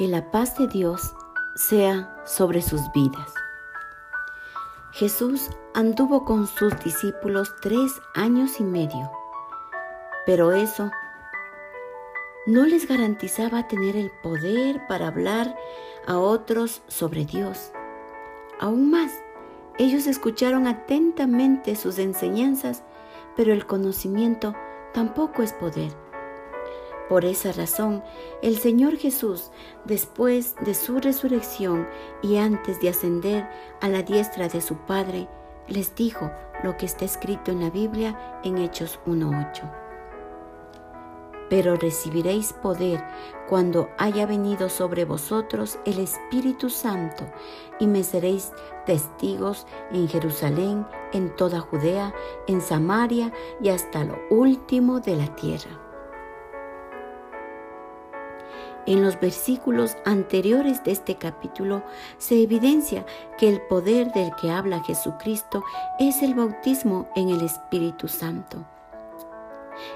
que la paz de Dios sea sobre sus vidas. Jesús anduvo con sus discípulos tres años y medio, pero eso no les garantizaba tener el poder para hablar a otros sobre Dios. Aún más, ellos escucharon atentamente sus enseñanzas, pero el conocimiento tampoco es poder. Por esa razón, el Señor Jesús, después de su resurrección y antes de ascender a la diestra de su Padre, les dijo lo que está escrito en la Biblia en Hechos 1.8. Pero recibiréis poder cuando haya venido sobre vosotros el Espíritu Santo y me seréis testigos en Jerusalén, en toda Judea, en Samaria y hasta lo último de la tierra. En los versículos anteriores de este capítulo se evidencia que el poder del que habla Jesucristo es el bautismo en el Espíritu Santo.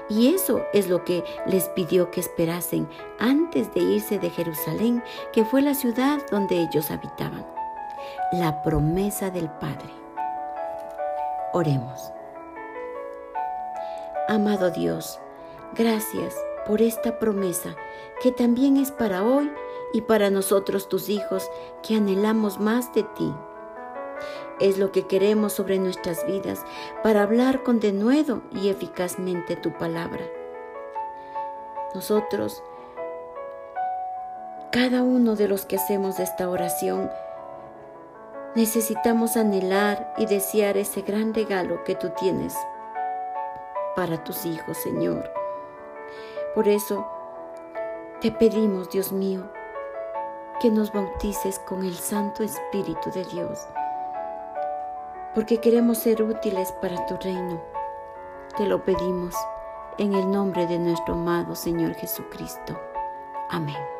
Y eso es lo que les pidió que esperasen antes de irse de Jerusalén, que fue la ciudad donde ellos habitaban. La promesa del Padre. Oremos. Amado Dios, gracias por esta promesa que también es para hoy y para nosotros tus hijos que anhelamos más de ti. Es lo que queremos sobre nuestras vidas para hablar con denuedo y eficazmente tu palabra. Nosotros, cada uno de los que hacemos esta oración, necesitamos anhelar y desear ese gran regalo que tú tienes para tus hijos, Señor. Por eso te pedimos, Dios mío, que nos bautices con el Santo Espíritu de Dios, porque queremos ser útiles para tu reino. Te lo pedimos en el nombre de nuestro amado Señor Jesucristo. Amén.